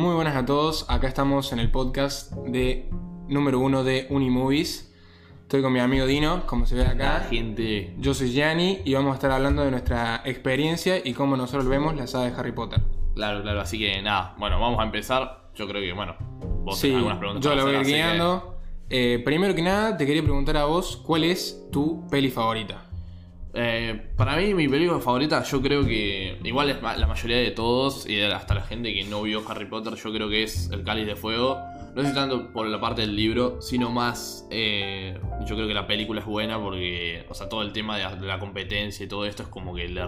Muy buenas a todos, acá estamos en el podcast de número uno de Unimovies. Estoy con mi amigo Dino, como se ve acá. gente. Yo soy Gianni y vamos a estar hablando de nuestra experiencia y cómo nosotros vemos la saga de Harry Potter. Claro, claro, así que nada. Bueno, vamos a empezar. Yo creo que, bueno, vos Sí, tenés algunas preguntas. yo lo voy a ir que- guiando. Eh, primero que nada, te quería preguntar a vos, ¿cuál es tu peli favorita? Eh, para mí, mi película favorita, yo creo que. Igual es la mayoría de todos, y hasta la gente que no vio Harry Potter, yo creo que es El Cáliz de Fuego. No sé tanto por la parte del libro, sino más. eh, yo creo que la película es buena porque. O sea, todo el tema de la, de la competencia y todo esto es como que le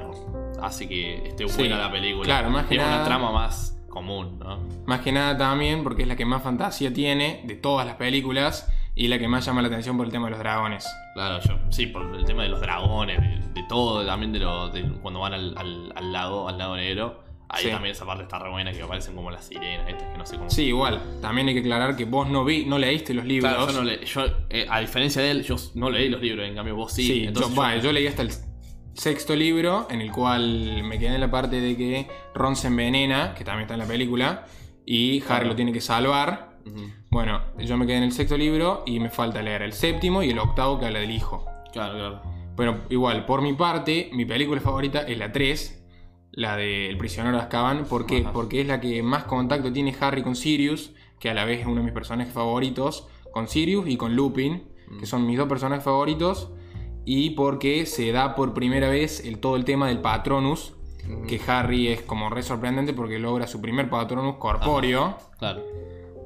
hace que esté Sí, buena la película. claro, más que es nada- una trama más común, ¿no? Más que nada también porque es la que más fantasía tiene de todas las películas y la que más llama la atención por el tema de los dragones. Claro, yo, sí, por el tema de los dragones, de, de todo, también de, lo, de cuando van al, al- al lago, al lago negro. Ahí Sí. también esa parte está re buena, que aparecen como las sirenas, estas que no sé cómo. Sí, igual. También hay que aclarar que vos no vi, no leíste los libros. Claro, yo, no le, yo eh, a diferencia de él, yo no leí los libros, en cambio vos sí. Sí, entonces yo, leí hasta el sexto libro, en el cual me quedé en la parte de que Ron se envenena, que también está en la película, y Harry Claro. lo tiene que salvar. Bueno, yo me quedé en el sexto libro y me falta leer el séptimo y el octavo que habla del hijo. Claro, claro. Pero igual, por mi parte, mi película favorita es la 3, la de El prisionero de Azkaban. ¿Por qué? Ajá. Porque es la que más contacto tiene Harry con Sirius, que a la vez es uno de mis personajes favoritos, con Sirius y con Lupin, que Mm. son mis dos personajes favoritos, y porque se da por primera vez el, todo el tema del Patronus, Ujú, que Harry es como re sorprendente porque logra su primer Patronus corpóreo Claro,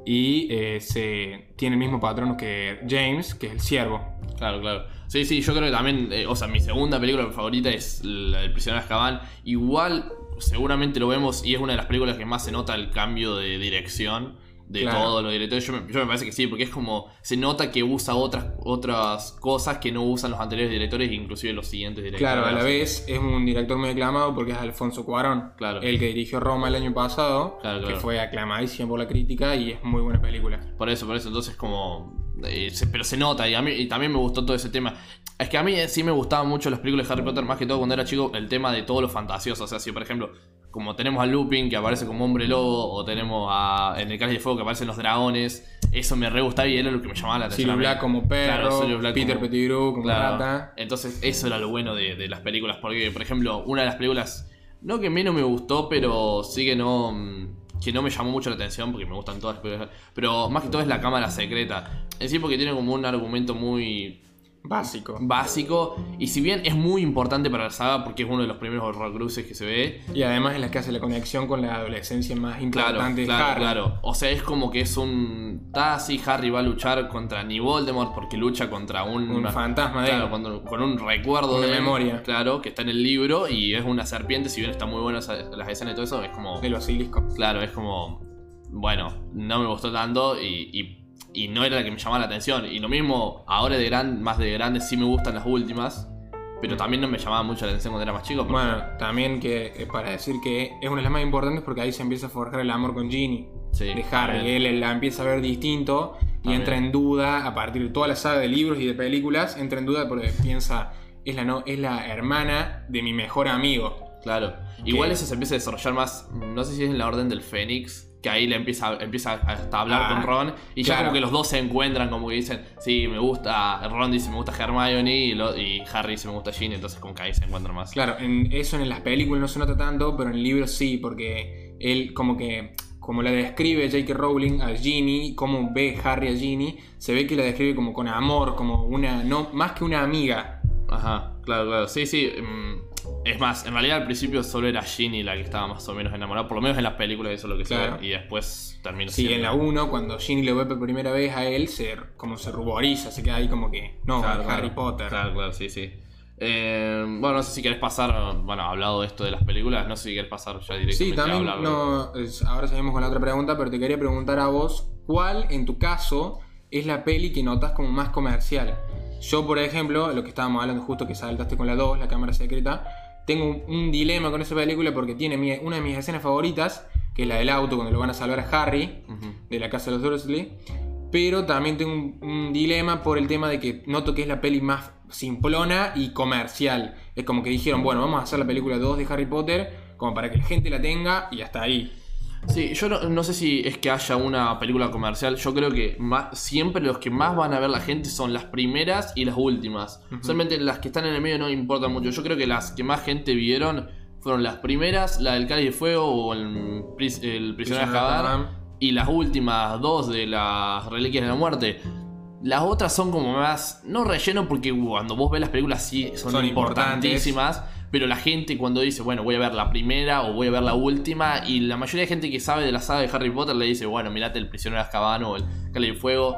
y eh, se tiene el mismo Patronus que James, que es el siervo. claro, claro. Sí, sí, yo creo que también, eh, o sea, mi segunda película favorita es la del prisionero de Azkaban. Igual, seguramente lo vemos y es una de las películas que más se nota el cambio de dirección de Claro. todos los directores. Yo me, yo me parece que sí, porque es como, se nota que usa otras, otras cosas que no usan los anteriores directores, inclusive los siguientes directores. Claro, a la vez es un director muy aclamado porque es Alfonso Cuarón, Claro. el que dirigió Roma el año pasado, Claro, claro. que fue aclamadísimo por la crítica y es muy buena película. Por eso, por eso, entonces como... eh, se- pero se nota y a mí y también me gustó todo ese tema. Es que a mí sí me gustaban mucho las películas de Harry Potter, más que todo cuando era chico, el tema de todo lo fantasioso. O sea, si por ejemplo, como tenemos a Lupin que aparece como hombre lobo, o tenemos a en el Cáliz de Fuego que aparecen los dragones, eso me re gustaba y era lo que me llamaba la atención. Black como perro, Claro, Sirius Black Peter como- Pettigrew como Claro. rata. Entonces, eso era lo bueno de, de las películas. Porque, por ejemplo, una de las películas, no que menos me gustó, pero sí que no. mm, Que no me llamó mucho la atención, porque me gustan todas las películas. Pero más que todo es La Cámara Secreta. En sí, porque tiene como un argumento muy Básico. básico. Y si bien es muy importante para la saga, porque es uno de los primeros horrocruces que se ve. Y además es la que hace la conexión con la adolescencia más Claro, importante de claro, Harry. claro. O sea, es como que es un. Así, Harry va a luchar contra ni Voldemort, porque lucha contra un. Un fantasma de Claro, él. con, un recuerdo Una de memoria. Claro, que está en el libro y es una serpiente. Si bien está muy buena las escenas y todo eso, es como. del basilisco. Claro, es como. Bueno, no me gustó tanto y, y- y no era la que me llamaba la atención. Y lo mismo, ahora de gran, más de grande, sí me gustan las últimas. Pero también no me llamaba mucho la atención cuando era más chico. porque- Bueno, también que eh, para decir que es una de las más importantes porque ahí se empieza a forjar el amor con Ginny. sí, de Harry. también. Él la empieza a ver distinto y También. entra en duda a partir de toda la saga de libros y de películas. Entra en duda porque piensa, es la, no, es la hermana de mi mejor amigo. Claro. Igual eso se empieza a desarrollar más. No sé si es en la orden del Fénix. Que ahí le empieza, empieza hasta a hablar Ah, con Ron. Y ya como que los dos se encuentran, como que dicen, sí, me gusta. Ron dice me gusta Hermione y, lo- y Harry dice me gusta Ginny. Entonces como que ahí se encuentran más. Claro, en, eso en las películas no se nota tanto, pero en el libro sí, porque él como que... Como la describe J.K. Rowling a Ginny, cómo ve Harry a Ginny, se ve que la describe como con amor, como una, no, más que una amiga. Ajá, claro, claro. Sí, sí. mm, Es más, en realidad al principio solo era Ginny la que estaba más o menos enamorada. Por lo menos en las películas eso es lo que se ve. Y después termina Sí, en siendo- la 1, cuando Ginny lo ve por primera vez a él, se, como se ruboriza, se queda ahí como que, no, Claro, Harry claro. Potter. Claro, claro, sí, sí. Eh, bueno, no sé si querés pasar, bueno, hablado de esto de las películas, no sé si querés pasar ya directamente Sí, también, a no, ahora seguimos con la otra pregunta, pero te quería preguntar a vos, ¿cuál en tu caso es la peli que notas como más comercial? Yo, por ejemplo, lo que estábamos hablando justo que saltaste con la 2, la cámara secreta, tengo un, un dilema con esa película porque tiene mi- una de mis escenas favoritas, que es la del auto cuando lo van a salvar a Harry, de la casa de los Dursley. Pero también tengo un, un dilema por el tema de que noto que es la peli más simplona y comercial. Es como que dijeron, bueno, vamos a hacer la película 2 de Harry Potter como para que la gente la tenga y hasta ahí. Sí, yo no, no sé si es que haya una película comercial. Yo creo que más- siempre los que más van a ver la gente son las primeras y las últimas. Solamente las que están en el medio no importan mucho. Yo creo que las que más gente vieron fueron las primeras, la del Cáliz de Fuego o el, el Prisionero de Azkaban, y las últimas dos de las Reliquias de la Muerte. Las otras son como más, no relleno porque cuando vos ves las películas sí son, Son importantísimas, pero la gente cuando dice, bueno, voy a ver la primera o voy a ver la última, y la mayoría de gente que sabe de la saga de Harry Potter le dice, bueno, mirate el prisionero de Azkaban o el Cáliz de Fuego.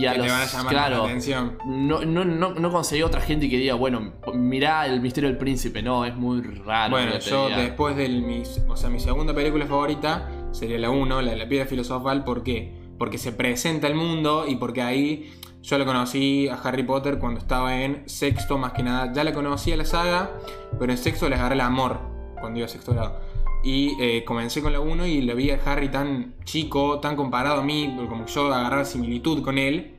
Y a Que los, te van a llamar claro, la atención. no, no, no, no conseguí otra gente que diga, bueno, mirá el misterio del príncipe. No, es muy raro. Bueno, yo diga. después de mi, o sea, mi segunda película favorita sería la 1, la de la piedra filosofal, ¿por qué? Porque se presenta el mundo y porque ahí yo lo conocí a Harry Potter cuando estaba en sexto, más que nada. Ya la conocía la saga, pero en sexto le agarré el amor cuando iba a sexto grado. Y eh, comencé con la 1 y lo vi a Harry tan chico, tan comparado a mí, como yo agarraba similitud con él.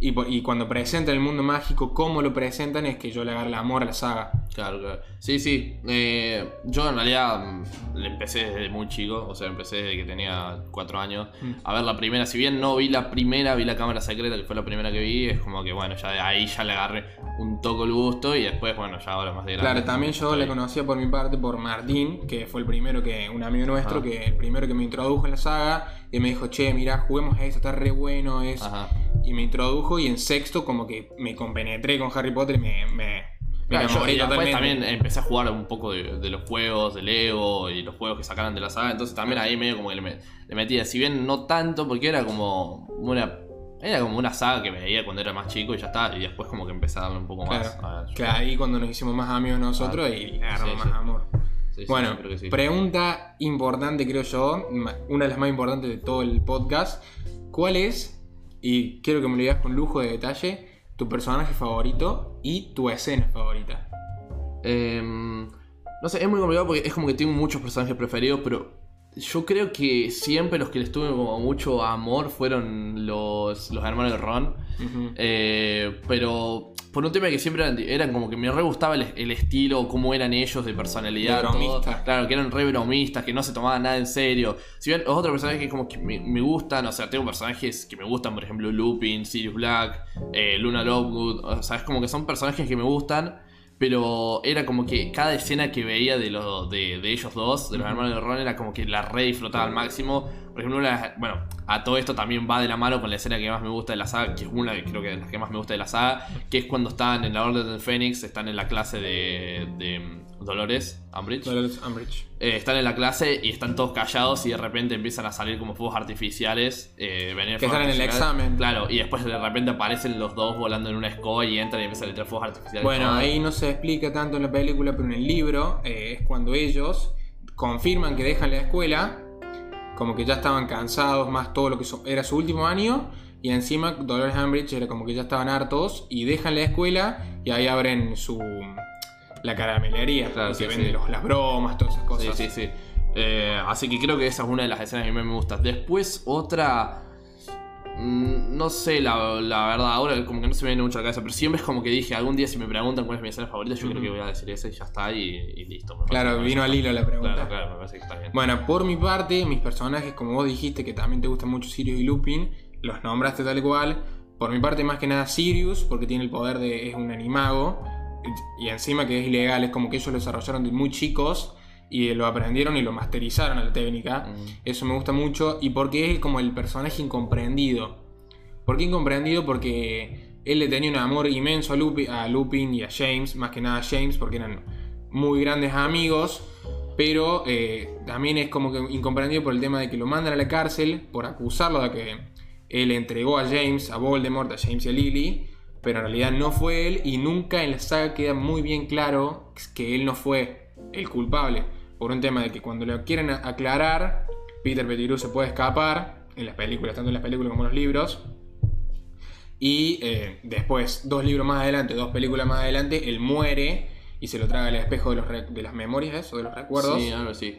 Y, y cuando presentan el mundo mágico, cómo lo presentan, es que yo le agarré el amor a la saga. Claro, claro. Sí, sí. Eh, yo en realidad mm, le empecé desde muy chico, o sea, empecé desde que tenía cuatro años Mm. a ver la primera. Si bien no vi la primera, vi la cámara secreta, que fue la primera que vi, es como que bueno, ya de ahí ya le agarré un toco el gusto y después, bueno, ya ahora más de grande. Claro, también yo la conocía por mi parte por Martín, que fue el primero que, un amigo nuestro, Ah. que el primero que me introdujo en la saga, y me dijo, che, mirá, juguemos a eso, está re bueno, es... Ajá. Y me introdujo y en sexto como que me compenetré con Harry Potter y me, me, me Claro, yo- enamoré y después totalmente. también empecé a jugar un poco de, de los juegos, de Lego y los juegos que sacaran de la saga. Entonces también ahí medio como que le, me- le metía. Si bien no tanto, porque era como una. Era como una saga que veía cuando era más chico y ya está. Y después como que empecé a darle un poco más. Claro, a- que ahí cuando nos hicimos más amigos nosotros Ah, y agarramos sí, más sí. amor. Sí, Bueno, pregunta importante creo yo, una de las más importantes de todo el podcast. ¿Cuál es, y quiero que me lo digas con lujo de detalle, tu personaje favorito y tu escena favorita? Em, no sé, es muy complicado porque es como que tengo muchos personajes preferidos, pero yo creo que siempre los que les tuve como mucho amor fueron los, los hermanos de Ron. Eh, pero por un tema que siempre eran, eran como que me re gustaba el, el estilo, cómo eran ellos de personalidad. De todo. Claro, que eran re bromistas, que no se tomaban nada en serio. Si bien los otros personajes que como que me, me gustan, o sea, tengo personajes que me gustan, por ejemplo, Lupin, Sirius Black, eh, Luna Lovegood, o sea, es como que son personajes que me gustan. Pero era como que cada escena que veía de, los de, de ellos dos, de los hermanos de Ron, era como que la re disfrutaba al máximo. Por ejemplo, bueno, a todo esto también va de la mano con la escena que más me gusta de la saga, que es una que creo que de las que más me gusta de la saga, que es cuando están en la Orden del Fénix, están en la clase de, de Dolores Umbridge. Dolores Umbridge. Eh, están en la clase y están todos callados y de repente empiezan a salir como fuegos artificiales. eh, Que están en el examen. Claro, y después de repente aparecen los dos volando en una escoba y entran y empiezan a tirar fuegos artificiales. Bueno, Todo. ahí no se explica tanto en la película, pero en el libro eh, es cuando ellos confirman que dejan la escuela, como que ya estaban cansados, más todo lo que so- era su último año, y encima Dolores Umbridge era como que ya estaban hartos y dejan la escuela y ahí abren su la caramelería, Claro, sí, que sí. los- las bromas, todas esas cosas. Sí, sí, sí. Eh, así que creo que esa es una de las escenas que más me gusta. Después, otra. mm, No sé, la, la verdad, ahora como que no se me viene mucho a la cabeza, pero siempre es como que dije, algún día si me preguntan cuál es mi escena favorita, yo creo que voy a decir esa y ya está, y, y listo. Claro, vino al hilo la pregunta. Claro, claro, me parece que está bien. Bueno, por mi parte, mis personajes, como vos dijiste que también te gustan mucho Sirius y Lupin, los nombraste tal cual. Por mi parte, más que nada Sirius, porque tiene el poder de. es un animago. Y encima que es ilegal, es como que ellos lo desarrollaron de muy chicos y lo aprendieron y lo masterizaron a la técnica. Mm. Eso me gusta mucho. Y porque es como el personaje incomprendido. ¿Por qué incomprendido? Porque él le tenía un amor inmenso a Lupin, a Lupin y a James, más que nada a James, porque eran muy grandes amigos. Pero eh, también es como que incomprendido por el tema de que lo mandan a la cárcel por acusarlo de que él entregó a James, a Voldemort, a James y a Lily. Pero en realidad no fue él y nunca en la saga queda muy bien claro que él no fue el culpable. Por un tema de que cuando lo quieren aclarar, Peter Pettigrew se puede escapar en las películas, tanto en las películas como en los libros. Y eh, después, dos libros más adelante, dos películas más adelante, él muere y se lo traga al espejo de, los de las memorias o de los recuerdos. Sí, algo así.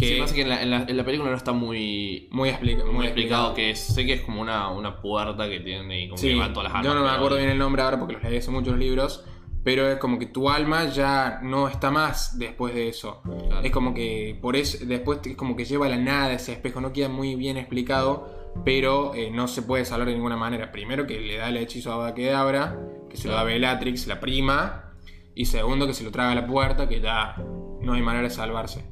Que Sí, pasa que en la, en la- en la película no está muy, muy, explica- muy muy explicado que es, sé que es como una, una puerta que tiene y como Sí, que van todas las armas. yo no me acuerdo bien el nombre ahora porque los leí hace muchos libros, pero es como que tu alma ya no está más después de eso. Claro. Es como que por eso después es como que lleva a la nada ese espejo, no queda muy bien explicado, pero eh, no se puede salvar de ninguna manera. Primero que le da el hechizo a Abakedabra, que se lo da. Bellatrix, la prima, y segundo que se lo traga a la puerta, que ya no hay manera de salvarse.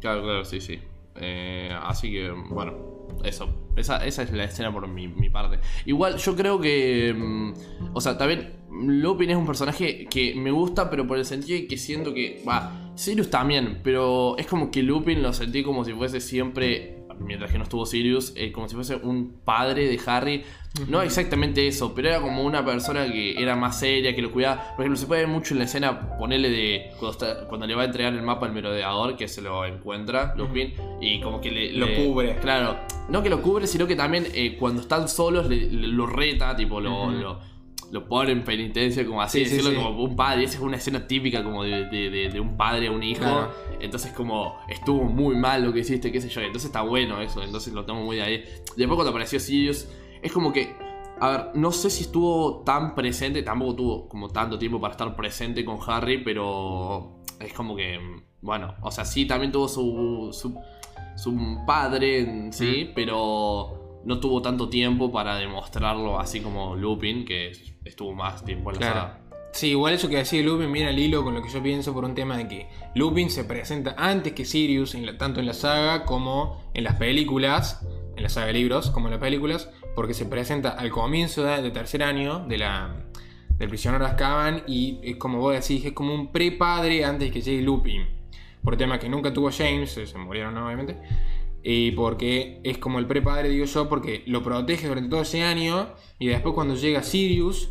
Claro, claro, sí, sí. Eh, así que, bueno, eso. Esa, esa es la escena por mi, mi parte. Igual, yo creo que. mm, o sea, también Lupin es un personaje que me gusta, pero por el sentido de que siento que. Va, Sirius también, pero es como que Lupin lo sentí como si fuese siempre. Mientras que no estuvo Sirius, eh, como si fuese un padre de Harry. No exactamente eso, pero era como una persona que era más seria, que lo cuidaba. Por ejemplo, se puede ver mucho en la escena ponerle de. Cuando, está- cuando le va a entregar el mapa al merodeador, que se lo encuentra, Lupin, y como que le. Lo le- cubre. Claro, no que lo cubre, sino que también eh, cuando están solos le- le- lo reta, tipo, lo, lo pone en penitencia, como así, Sí, decirlo sí. como un padre. Esa es una escena típica como de, de- de- de un padre a un hijo. Claro. Entonces, como estuvo muy mal lo que hiciste, qué sé yo. Entonces está bueno eso, entonces lo tomo muy de ahí. Después, cuando apareció Sirius, es como que. A ver, no sé si estuvo tan presente, tampoco tuvo como tanto tiempo para estar presente con Harry, pero es como que, bueno, o sea, sí, también tuvo su, su, su padre sí, pero no tuvo tanto tiempo para demostrarlo así como Lupin, que estuvo más tiempo en la Claro. saga. Sí, igual eso que decía Lupin viene al hilo con lo que yo pienso por un tema de que Lupin se presenta antes que Sirius, en la- tanto en la saga como en las películas, en la saga de libros como en las películas, porque se presenta al comienzo de, de tercer año de la, del prisionero Azkaban y es como vos decís, es como un pre-padre antes que llegue Lupin. Por tema que nunca tuvo James, se murieron obviamente, y porque es como el pre-padre, digo yo, porque lo protege durante todo ese año y después cuando llega Sirius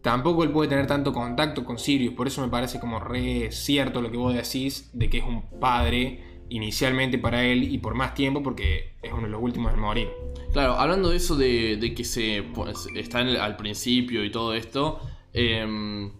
tampoco él puede tener tanto contacto con Sirius. Por eso me parece como re cierto lo que vos decís de que es un padre inicialmente para él y por más tiempo porque es uno de los últimos en morir. Claro, hablando de eso de, que se pues, está al principio y todo esto, em,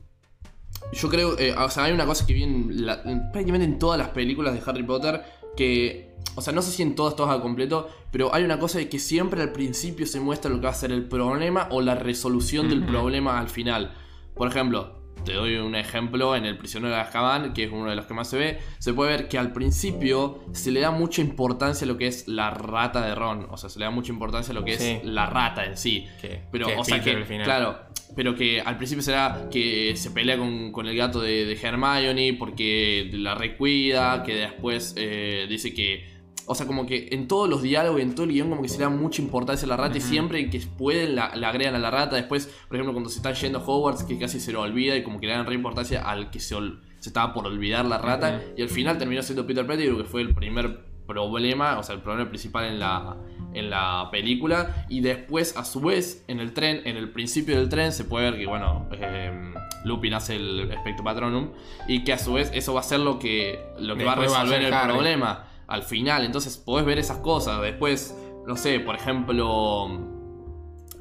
yo creo, eh, o sea, hay una cosa que vi en la- en- prácticamente en todas las películas de Harry Potter que, o sea, no sé si en todas, todas a completo, pero hay una cosa de que siempre al principio se muestra lo que va a ser el problema o la resolución del problema al final. Por ejemplo, te doy un ejemplo en El prisionero de Azkaban, que es uno de los que más se ve, se puede ver que al principio se le da mucha importancia a lo que es la rata de Ron, o sea, se le da mucha importancia a lo que Sí. es la rata en sí. Que- Pero, que o sea, que, al final. claro, pero que al principio será que se pelea con, con el gato de, de Hermione porque la recuida, que después eh, dice que... O sea, como que en todos los diálogos y en todo el guion como que se le da mucha importancia a la rata y siempre que pueden la, la agregan a la rata. Después, por ejemplo, cuando se están yendo a Hogwarts, que casi se lo olvida y como que le dan re importancia al que se, se estaba por olvidar la rata. Ujú. Y al final terminó siendo Peter Pettigrew, que fue el primer problema, o sea, el problema principal en la, en la película. Y después, a su vez, en el tren, en el principio del tren, se puede ver que, bueno, eh, Lupin hace el Espectro Patronum. Y que a su vez eso va a ser lo que, lo que va a Después va a resolver el Harry. problema al final. Entonces podés ver esas cosas. Después, no sé, por ejemplo.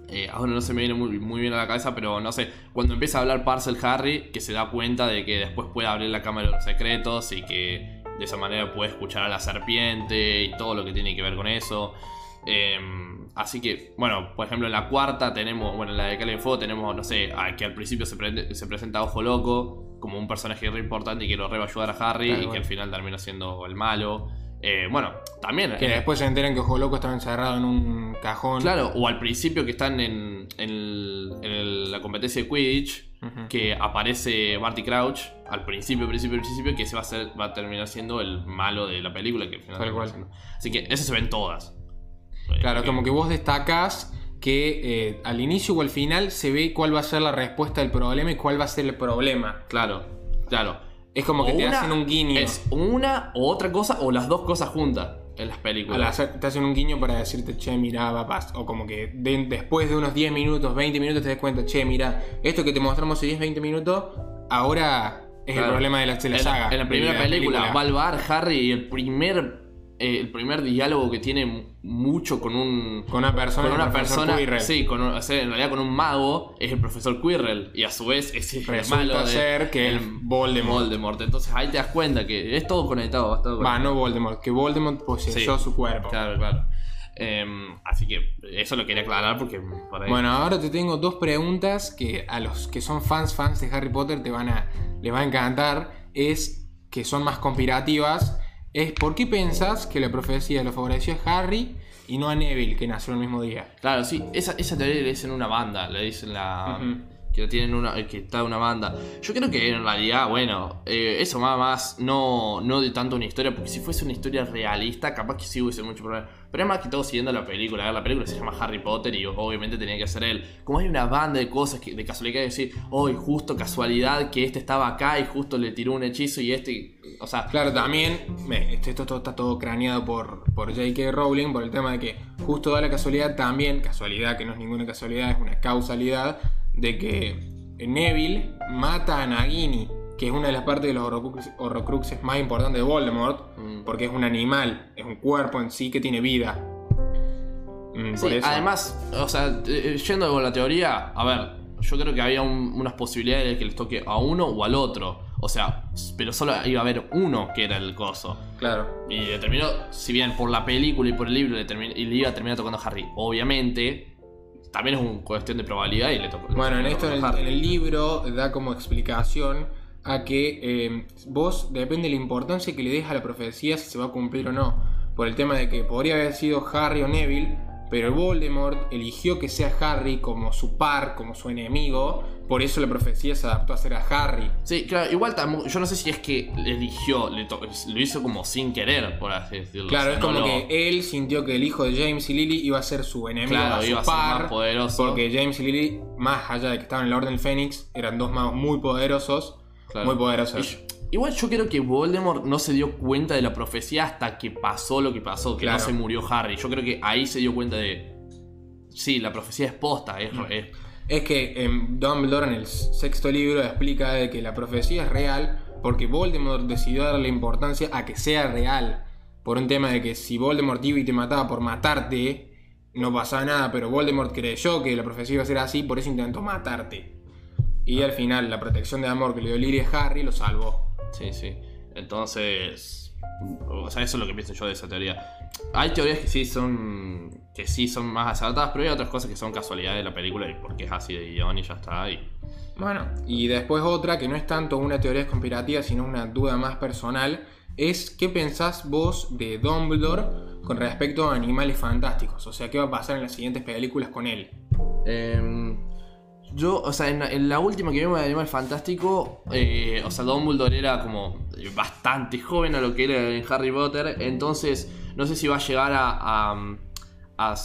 eh, ahora no se me viene muy, muy bien a la cabeza, pero no sé. Cuando empieza a hablar Parcel Harry, que se da cuenta de que después puede abrir la cámara de los secretos y que de esa manera puede escuchar a la serpiente y todo lo que tiene que ver con eso. Eh, así que, bueno, por ejemplo, en la cuarta tenemos, bueno, en la de Cali de Fuego tenemos, no sé, a- que al principio se, prende- se presenta Ojo Loco como un personaje re importante y que lo re va a ayudar a Harry Claro, y que al final termina siendo el malo. Eh, bueno, también. Que eh, después se enteran que Ojo Loco estaba encerrado en un cajón. Claro, o al principio que están en, en el- en el- la competencia de Quidditch, que aparece Barty Crouch al principio, principio, principio, que ese va a, ser, va a terminar siendo el malo de la película. Que al final. Así que eso se ven todas. Claro, Eh, como que vos destacás que eh, al inicio o al final se ve cuál va a ser la respuesta del problema y cuál va a ser el problema. Claro, claro. Es como O que te una- hacen un guiño. Es una o otra cosa o las dos cosas juntas en las películas. hacer- te hacen un guiño para decirte, che, mira, papás. O como que de- después de unos 10 minutos, 20 minutos, te das cuenta, che, mira, esto que te mostramos hace 10, 20 minutos, ahora es el problema de la, de la en, saga. en la primera película, va al bar Harry y el primer, eh, el primer diálogo que tiene mucho con un, Con una persona, con una persona, Quirrell. sí, con un- o sea, en realidad con un mago, es el profesor Quirrell. Y a su vez es el Resulta malo de ser que el Voldemort. Voldemort. Entonces ahí te das cuenta que es todo conectado. va todo Va, conectado. no Voldemort, que Voldemort poseyó Sí. su cuerpo. Claro, claro. Em, así que eso lo quería aclarar porque por ahí- Bueno, ahora te tengo dos preguntas que a los que son fans fans de Harry Potter te van a les va a encantar. Es que son más conspirativas. Es ¿por qué pensás que la profecía lo favoreció a Harry y no a Neville, que nació el mismo día? Claro, sí, esa, esa teoría le dicen una banda, le dicen la. Que tienen una. que está una banda. Yo creo que en realidad, bueno, eh, eso más más no, no de tanto una historia, porque si fuese una historia realista, capaz que sí hubiese mucho problema. Pero es más que todo siguiendo la película. A ver, la película se llama Harry Potter y obviamente tenía que ser él. Como hay una banda de cosas que de casualidad que decir, hoy justo casualidad que este estaba acá y justo le tiró un hechizo y este. O sea, Claro, también me- esto, esto todo está todo craneado por, por J.K. Rowling por el tema de que justo da la casualidad también, casualidad que no es ninguna casualidad, es una causalidad, de que Neville mata a Nagini, que es una de las partes de los horrocrux- horrocruxes más importantes de Voldemort, Mm. porque es un animal, es un cuerpo en sí que tiene vida. Mm, Sí, además, o sea, eh, yendo con la teoría, a ver, yo creo que había un- unas posibilidades de que les toque a uno o al otro. O sea, pero solo iba a haber uno que era el coso. Claro. Y terminó, si bien por la película y por el libro le, termin- y le iba a terminar tocando a Harry, obviamente, también es una cuestión de probabilidad y le tocó. Bueno, en esto, el, en el libro, da como explicación a que eh, vos depende de la importancia que le des a la profecía si se va a cumplir o no. Por el tema de que podría haber sido Harry o Neville, pero Voldemort eligió que sea Harry como su par, como su enemigo. Por eso la profecía se adaptó a ser a Harry. Sí, claro, igual yo no sé si es que eligió, le lo hizo como sin querer, por así decirlo. Claro, O sea, es no como lo- que él sintió que el hijo de James y Lily iba a ser su enemigo, Claro, su iba a ser par, más poderoso. porque James y Lily, más allá de que estaban en la Orden del Fénix, eran dos magos muy poderosos, Claro. muy poderosos. Y igual yo creo que Voldemort no se dio cuenta de la profecía hasta que pasó lo que pasó, que Claro. no se murió Harry. Yo creo que ahí se dio cuenta de. Sí, la profecía es posta, es, Mm. es- Es que em, Dumbledore en el sexto libro explica de que la profecía es real porque Voldemort decidió darle importancia a que sea real. Por un tema de que si Voldemort iba y te mataba por matarte, no pasaba nada, pero Voldemort creyó que la profecía iba a ser así, por eso intentó matarte. Y al final la protección de amor que le dio Lily a Harry lo salvó. Sí, sí. Entonces. O sea, eso es lo que pienso yo de esa teoría. Hay teorías que sí son. que sí son más acertadas, pero hay otras cosas que son casualidades de la película y porque es así de guion y ya está. Y... Bueno, y después otra que no es tanto una teoría conspirativa, sino una duda más personal, es qué pensás vos de Dumbledore con respecto a animales fantásticos. O sea, qué va a pasar en las siguientes películas con él. Em, yo, o sea, en, la- en la última que vimos de Animal Fantástico, eh, o sea, Dumbledore era como bastante joven a lo que era en Harry Potter, entonces no sé si va a llegar a, a, a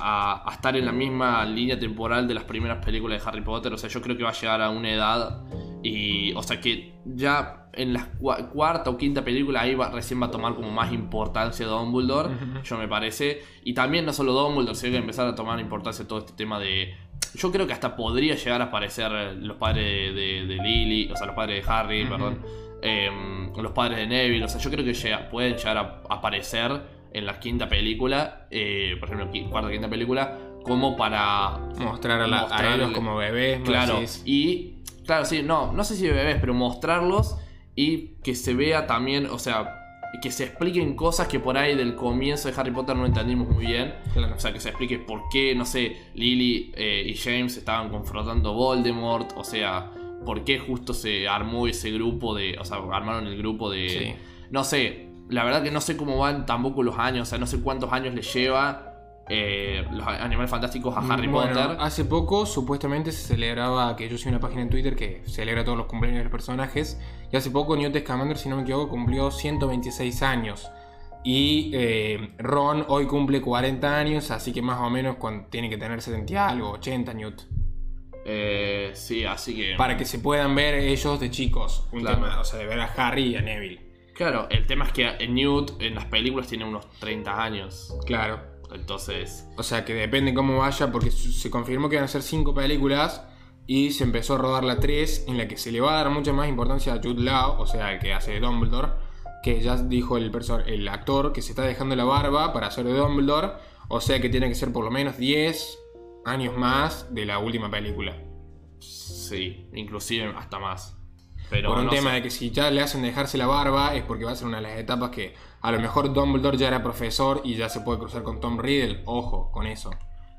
a- estar en la misma línea temporal de las primeras películas de Harry Potter, o sea, yo creo que va a llegar a una edad y, o sea, que ya en la cua- cuarta o quinta película ahí va, recién va a tomar como más importancia Dumbledore, yo me parece, y también no solo Dumbledore, sino que empezar a tomar importancia todo este tema de yo creo que hasta podría llegar a aparecer eh, los padres de, de Lily, o sea, los padres de Harry, perdón, em, los padres de Neville, o sea, yo creo que llega- pueden llegar a aparecer en la quinta película, eh, por ejemplo, cuarta quinta película, como para Mostrar a, la- a ellos el- como bebés. Claro, y claro, sí, no, no sé si bebés, pero mostrarlos y que se vea también, o sea, que se expliquen cosas que por ahí del comienzo de Harry Potter no entendimos muy bien. Claro. O sea, que se explique por qué, no sé, Lily eh, y James estaban confrontando Voldemort, o sea, por qué justo se armó ese grupo de, o sea, armaron el grupo de, Sí. no sé, la verdad que no sé cómo van tampoco los años, o sea, no sé cuántos años le lleva eh, los animales fantásticos a Harry Bueno, Potter. Hace poco supuestamente se celebraba, que yo soy una página en Twitter que celebra todos los cumpleaños de los personajes, y hace poco Newt Scamander, si no me equivoco, cumplió 126 años. Y eh, Ron hoy cumple 40 años, así que más o menos cuando tiene que tener 70 y algo, 80 Newt. Eh, sí, así que. Para que se puedan ver ellos de chicos. Un Claro. tema, o sea, de ver a Harry y a Neville. Claro, el tema es que Newt en las películas tiene unos 30 años. Claro. Entonces. O sea que depende cómo vaya, porque se confirmó que van a ser cinco películas y se empezó a rodar la 3, en la que se le va a dar mucha más importancia a Jude Law, o sea, el que hace de Dumbledore, que ya dijo el, el actor que se está dejando la barba para hacer de Dumbledore, o sea que tiene que ser por lo menos 10 años más de la última película. Sí, inclusive hasta más. Pero por un no tema sé. de que si ya le hacen dejarse la barba es porque va a ser una de las etapas que a lo mejor Dumbledore ya era profesor y ya se puede cruzar con Tom Riddle. Ojo con eso.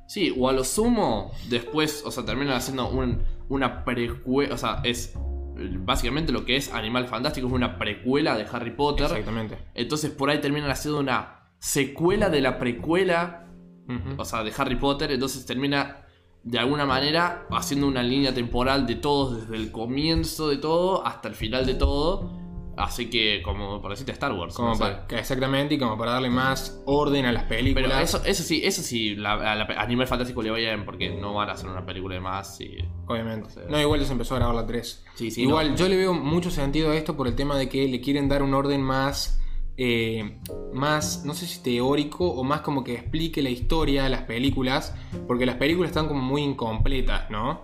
Sí, o a lo sumo, después, o sea, terminan haciendo un- una precuela, o sea, es básicamente lo que es Animal Fantástico, es una precuela de Harry Potter. Exactamente. Entonces por ahí terminan haciendo una secuela de la precuela, o sea, de Harry Potter, entonces termina de alguna manera haciendo una línea temporal de todos, desde el comienzo de todo hasta el final de todo. Así que, como por decirte Star Wars. Como no para, exactamente, y como para darle más orden a las películas. Pero eso, eso sí, eso sí, la, a la- a Animal Fantástico le va bien porque no van a hacer una película de más y... Obviamente. No, igual ya se empezó a grabar la 3. Sí, sí, igual no. yo le veo mucho sentido a esto por el tema de que le quieren dar un orden más, eh, más, no sé si teórico o más como que explique la historia de las películas, porque las películas están como muy incompletas, ¿no?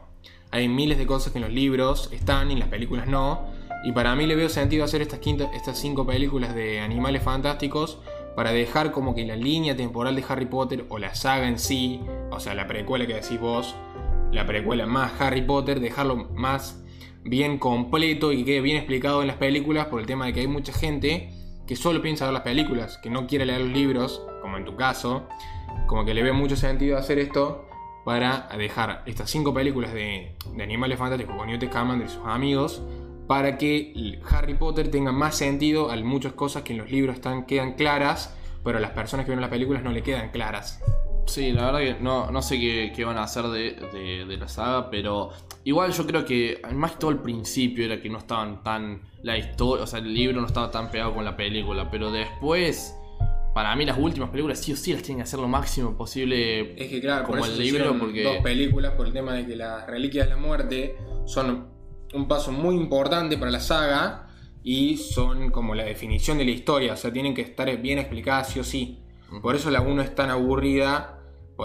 Hay miles de cosas que en los libros están y en las películas no. Y para mí le veo sentido hacer estas, quinta, estas cinco películas de animales fantásticos para dejar como que la línea temporal de Harry Potter o la saga en sí, o sea, la precuela que decís vos, la precuela más Harry Potter, dejarlo más bien completo y que quede bien explicado en las películas por el tema de que hay mucha gente que solo piensa ver las películas, que no quiere leer los libros, como en tu caso, como que le ve mucho sentido hacer esto para dejar estas cinco películas de, de animales fantásticos con Newt Scamander y sus amigos para que Harry Potter tenga más sentido a muchas cosas que en los libros están, quedan claras, pero a las personas que ven las películas no le quedan claras. Sí, la verdad que no, no sé qué, qué van a hacer de, de- de la saga, pero igual yo creo que más que todo al principio era que no estaban tan... La historia, o sea, el libro no estaba tan pegado con la película, pero después... Para mí las últimas películas sí o sí las tienen que hacer lo máximo posible. Es que claro, Como por el libro, porque- dos películas por el tema de que las reliquias de la muerte son un paso muy importante para la saga y son como la definición de la historia, o sea, tienen que estar bien explicadas sí o sí. Por eso la 1 es tan aburrida,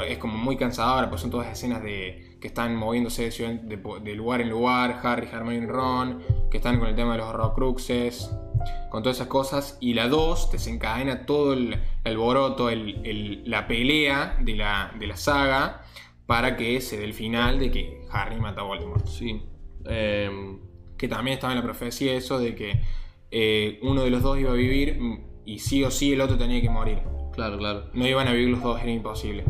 es como muy cansadora, pues son todas escenas de que están moviéndose de, ciudad- de po- de lugar en lugar, Harry, Hermione y Ron, que están con el tema de los Horrocruxes, con todas esas cosas. Y la 2 desencadena todo el, el alboroto, el- el- la pelea de la, de la saga, para que se dé el final de que Harry mata a Voldemort. Sí. Eh, Que también estaba en la profecía eso de que eh, uno de los dos iba a vivir mm, y sí o sí el otro tenía que morir. Claro, claro. No iban a vivir los dos, era imposible.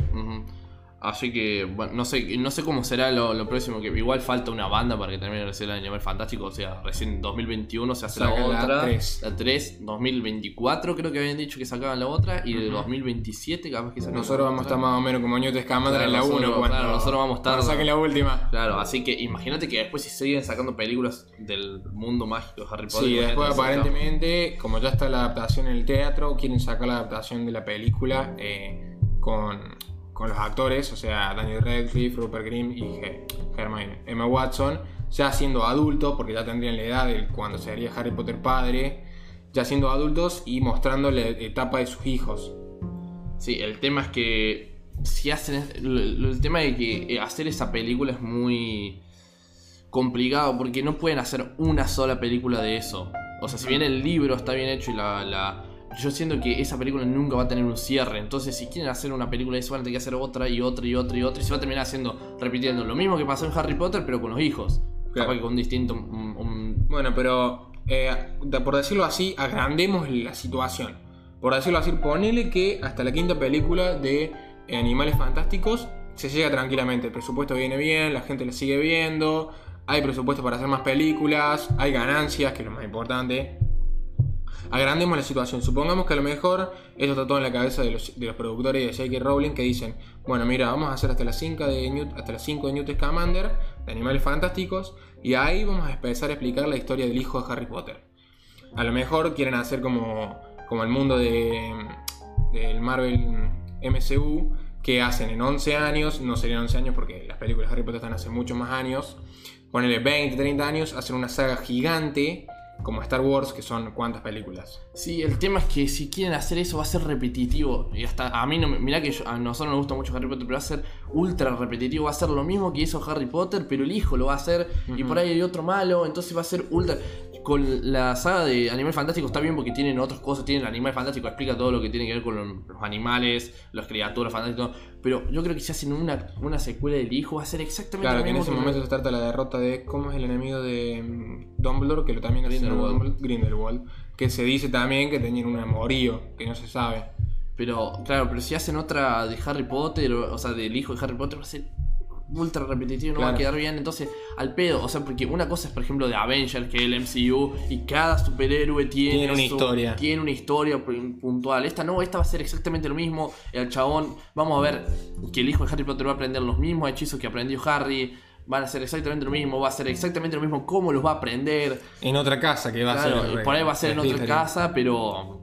Así que, bueno, no sé, no sé cómo será lo, lo próximo, que igual falta una banda para que termine recién el Animal Fantástico, o sea, recién en 2021 se hace la Sacan la otra, tres. la 3, 2024 creo que habían dicho que sacaban la otra, y de Ujú. 2027 capaz que sacan Nosotros la vamos a otra. estar más o menos como Newt Scamander Claro, en la 1 nosotros- cuando, claro, nosotros vamos a estar- cuando saquen la última. Claro, así que imagínate que después si siguen sacando películas del mundo mágico de Harry Potter. Sí, después aparentemente, como ya está la adaptación en el teatro, quieren sacar la adaptación de la película eh, con, con los actores, o sea, Daniel Radcliffe, Rupert Green y He- Hermione. Emma Watson, ya siendo adultos, porque ya tendrían la edad de cuando sería Harry Potter padre, ya siendo adultos y mostrando la etapa de sus hijos. Sí, el tema es que si hacen el, tema de que eh, hacer esa película es muy complicado porque no pueden hacer una sola película de eso. O sea, si bien el libro está bien hecho y la- yo siento que esa película nunca va a tener un cierre. Entonces, si quieren hacer una película de eso, van a tener que hacer otra y otra y otra y otra. Y se va a terminar haciendo, repitiendo lo mismo que pasó en Harry Potter, pero con los hijos. Claro. Capaz que con un distinto. un- un- Bueno, pero eh, por decirlo así, agrandemos la situación. Por decirlo así, ponele que hasta la quinta película de eh, Animales Fantásticos se llega tranquilamente. El presupuesto viene bien, la gente la sigue viendo, hay presupuesto para hacer más películas, hay ganancias, que es lo más importante. Agrandemos la situación. Supongamos que a lo mejor esto está todo en la cabeza de los, de los productores de J.K. Rowling que dicen, bueno, mira, vamos a hacer hasta las 5 de Newt, hasta las 5 de Newt Scamander, de Animales Fantásticos, y ahí vamos a empezar a explicar la historia del hijo de Harry Potter. A lo mejor quieren hacer como, como el mundo de, del Marvel MCU, que hacen en 11 años, no serían 11 años porque las películas de Harry Potter están hace muchos más años, ponele 20, 30 años, hacen una saga gigante como Star Wars, que son cuántas películas. Sí, el tema es que si quieren hacer eso va a ser repetitivo. Y hasta a mí, no, me- mirá que yo- a nosotros nos gusta mucho Harry Potter, pero va a ser ultra repetitivo. Va a ser lo mismo que hizo Harry Potter, pero el hijo lo va a hacer. Y por ahí hay otro malo, entonces va a ser ultra. Con la saga de Animal Fantástico está bien porque tienen otras cosas. Tienen el Animal Fantástico, explica todo lo que tiene que ver con los animales, las criaturas fantásticas. Pero yo creo que si hacen una, una secuela del hijo va a ser exactamente Claro, lo que en mismo. ese que- momento se trata la derrota de. ¿Cómo es el enemigo de mm, Dumbledore? Que lo también hace Grindelwald. Dumbledore, Grindelwald. Que se dice también que tenían un amorío, que no se sabe. Pero, claro, pero si hacen otra de Harry Potter, o, o sea, del hijo de Harry Potter, va a ser ultra repetitivo, no va a quedar bien. Entonces, al pedo, o sea, porque una cosa es, por ejemplo, de Avengers, que es el MCU, y cada superhéroe tiene, Tiene una su- historia. Tiene una historia pu- puntual. Esta no, esta va a ser exactamente lo mismo. El chabón, vamos a ver que el hijo de Harry Potter va a aprender los mismos hechizos que aprendió Harry. Van a ser exactamente lo mismo, va a ser exactamente lo mismo, cómo los va a aprender. En otra casa que va Claro, a ser. por ahí va a ser en otra casa, pero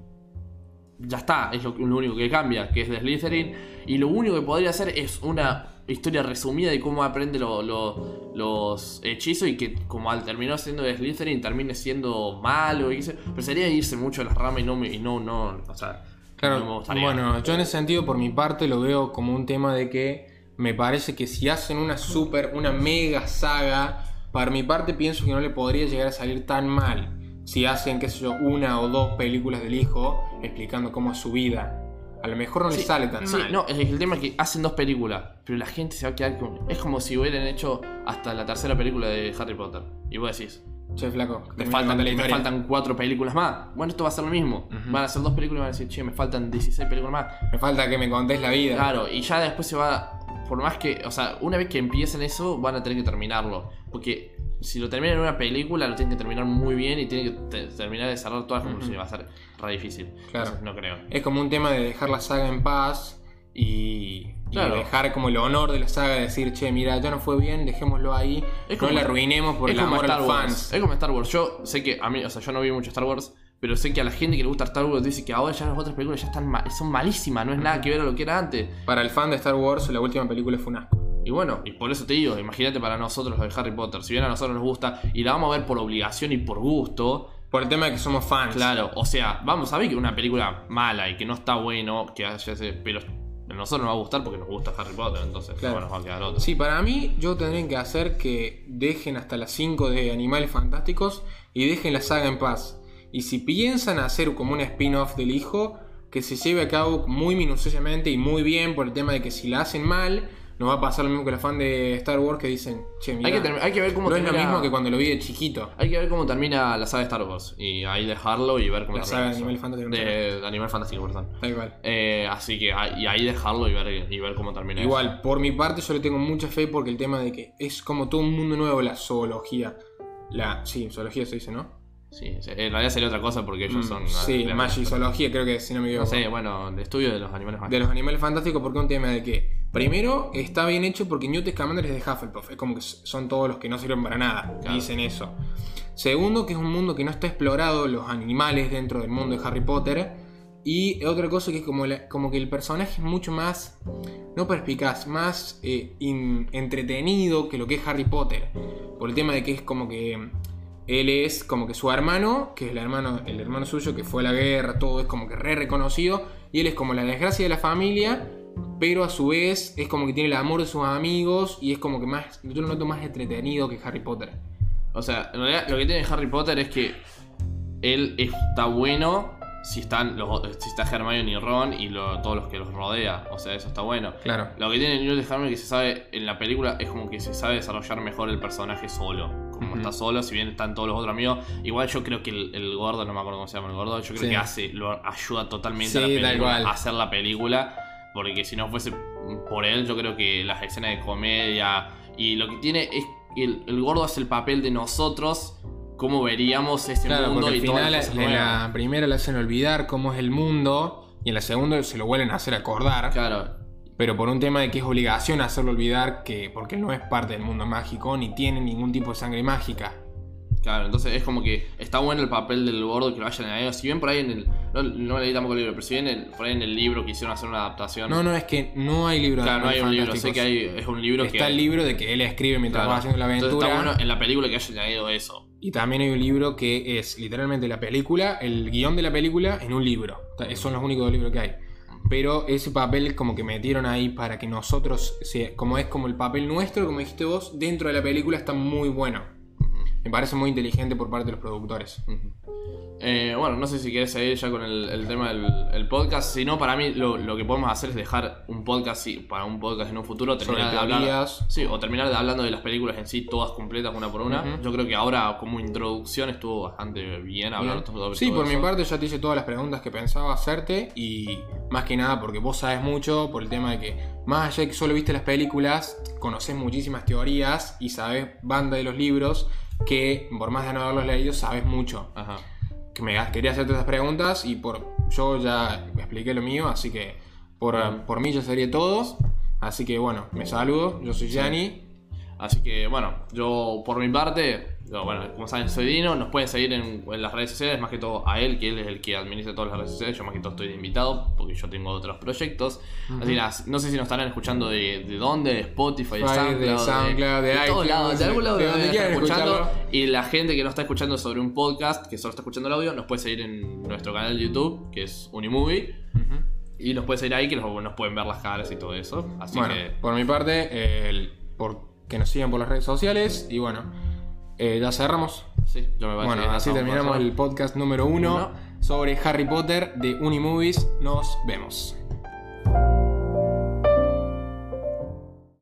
ya está, es lo, lo único que cambia, que es de Slytherin. Y lo único que podría hacer es una historia resumida de cómo aprende lo- lo- los hechizos y que como al terminar siendo de Slytherin termine siendo malo. Y, sé- pero sería irse mucho a las ramas y no, me- y no, no, o sea, Claro, no me gustaría. bueno, yo en ese sentido, por mi parte, lo veo como un tema de que me parece que si hacen una super, una mega saga, para mi parte pienso que no le podría llegar a salir tan mal si hacen, qué sé yo, una o dos películas del hijo explicando cómo es su vida. A lo mejor no le Sí, sale tan Sí, mal. no, es que el tema es que hacen dos películas, pero la gente se va a quedar con... Es como si hubieran hecho hasta la tercera película de Harry Potter. Y vos decís, Che, flaco, termina faltan, me faltan cuatro películas más. Bueno, esto va a ser lo mismo. Van a ser dos películas y van a decir, che, me faltan 16 películas más. Me falta que me contés la vida. Claro, y ya después se va. Por más que. O sea, una vez que empiecen eso, van a tener que terminarlo. Porque si lo terminan en una película, lo tienen que terminar muy bien y tienen que te- terminar de cerrar todas las conclusiones. Va a ser re difícil. Claro. Entonces, no creo. Es como un tema de dejar la saga en paz y, dejar como el honor de la saga de decir, che, mira, ya no fue bien, dejémoslo ahí, Es no la arruinemos por el amor a los fans. Es como Star Wars. Yo sé que a mí, o sea, yo no vi mucho Star Wars. Pero sé que a la gente que le gusta Star Wars dice que ahora ya las otras películas ya están ma- son malísimas, no es nada que ver a lo que era antes. Para el fan de Star Wars, la última película fue un asco. Y bueno, y por eso te digo, imagínate para nosotros los de Harry Potter, si bien a nosotros nos gusta y la vamos a ver por obligación y por gusto, Por el tema de que somos fans. claro, o sea, vamos a ver que una película mala y que no está bueno, que haya ese, pero a nosotros nos va a gustar porque nos gusta Harry Potter, entonces Claro. no nos va a quedar otro. Sí, para mí, yo tendría que hacer que dejen hasta las 5 de Animales Fantásticos y dejen la saga en paz. Y si piensan hacer como un spin-off del hijo, que se lleve a cabo muy minuciosamente y muy bien por el tema de que si la hacen mal, nos va a pasar lo mismo que los fans de Star Wars que dicen, che, mirá, Hay que, termi- hay que ver cómo no es lo termina, mismo que cuando lo vi de chiquito. Hay que ver cómo termina la saga de Star Wars y ahí dejarlo y ver cómo La termina saga de eso. Animales Fantásticos. de, de Animal Fantástico, perdón. Tal cual. Eh, así que ahí- y ahí dejarlo y ver, y ver cómo termina eso. Igual, por mi parte yo le tengo mucha fe porque el tema de que es como todo un mundo nuevo la zoología. La, sí, zoología se dice, ¿no? Sí, en realidad sería otra cosa porque ellos Mm, son. sí, la- magizoología creo que si no me No equivoco. sé, bueno, de estudio de los animales de mágicos. los animales fantásticos porque es un tema de que primero está bien hecho porque Newt Scamander es de Hufflepuff, es como que son todos los que no sirven para nada, Claro. dicen eso. Segundo, que es un mundo que no está explorado los animales dentro del mundo de Harry Potter. Y otra cosa que es como, la- como que el personaje es mucho más, no perspicaz, más eh, in- entretenido que lo que es Harry Potter. Por el tema de que es como que él es como que su hermano, que es el hermano, el hermano suyo que fue a la guerra, todo es como que re reconocido. Y él es como la desgracia de la familia, pero a su vez es como que tiene el amor de sus amigos y es como que más, yo lo noto más entretenido que Harry Potter. O sea, en realidad lo que tiene Harry Potter es que él está bueno si están los, si está Hermione y Ron y lo- todos los que los rodea. O sea, eso está bueno. Claro. Lo que tiene Newt Scamander que se sabe en la película es como que se sabe desarrollar mejor el personaje solo. Como está solo, si bien están todos los otros amigos. Igual yo creo que el, el gordo, no me acuerdo cómo se llama el gordo, yo creo Sí. que hace, lo ayuda totalmente Sí, a la película, a hacer la película. Porque si no fuese por él, yo creo que las escenas de comedia y lo que tiene es que el, el gordo hace el papel de nosotros, cómo veríamos ese Claro, mundo y al final en la primera le hacen olvidar cómo es el mundo y en la segunda se lo vuelven a hacer acordar. Claro, Pero por un tema de que es obligación hacerlo olvidar que porque él no es parte del mundo mágico ni tiene ningún tipo de sangre mágica. Claro, entonces es como que está bueno el papel del gordo que lo hayan añadido. Si bien por ahí en el. No, no leí tampoco el libro, pero si bien el- por ahí en el libro quisieron hacer una adaptación. No, no, es que no hay libro de claro, no hay un libro. Sé que hay, es un libro que. Está el libro de que él escribe mientras claro. va haciendo la Entonces aventura. está bueno en la película que hayan añadido eso. Y también hay un libro que es literalmente la película, el guion de la película en un libro. Son los únicos dos libros que hay. Pero ese papel como que metieron ahí para que nosotros, se- como es como el papel nuestro, como dijiste vos, dentro de la película está muy bueno. Me parece muy inteligente por parte de los productores. ujú. Eh, bueno, no sé si quieres seguir ya con el, el tema del el podcast. Si no, para mí lo, lo que podemos hacer es dejar un podcast, sí, para un podcast en un futuro, terminar de hablar. Sí, o terminar de hablando de las películas en sí, todas completas, una por una. Yo creo que ahora, como introducción, estuvo bastante bien hablar Bien. sobre Sí, todo por mi parte ya te hice todas las preguntas que pensaba hacerte y más que nada porque vos sabes mucho por el tema de que más allá de que solo viste las películas, conoces muchísimas teorías y sabes banda de los libros que por más de no haberlos leído sabes mucho. Ajá. Que me quería hacerte estas preguntas y por yo ya expliqué lo mío, así que por, por mí ya sería todo. Así que bueno, me saludo, yo soy Gianni. Así que bueno, yo por mi parte, bueno, como saben, soy Dino, nos pueden seguir en, en las redes sociales, más que todo a él, que él es el que administra todas las redes sociales, yo más que todo estoy de invitado, porque yo tengo otros proyectos. Así que nada, no sé si nos estarán escuchando de, de dónde, de Spotify, de SoundCloud, de SoundCloud, de todos iTunes, lados, de algún lado de donde escuchando. escucharlo. Y la gente que no está escuchando sobre un podcast, que solo está escuchando el audio, nos puede seguir en nuestro canal de YouTube, que es Unimovie. Y nos puede seguir ahí, que nos, nos pueden ver las caras y todo eso. Así Bueno, que por mi parte, eh, el- por que nos sigan por las redes sociales y bueno, eh, ya cerramos. sí, yo me parece Bueno, así terminamos el podcast número uno Uno. sobre Harry Potter de Unimovies. Nos vemos.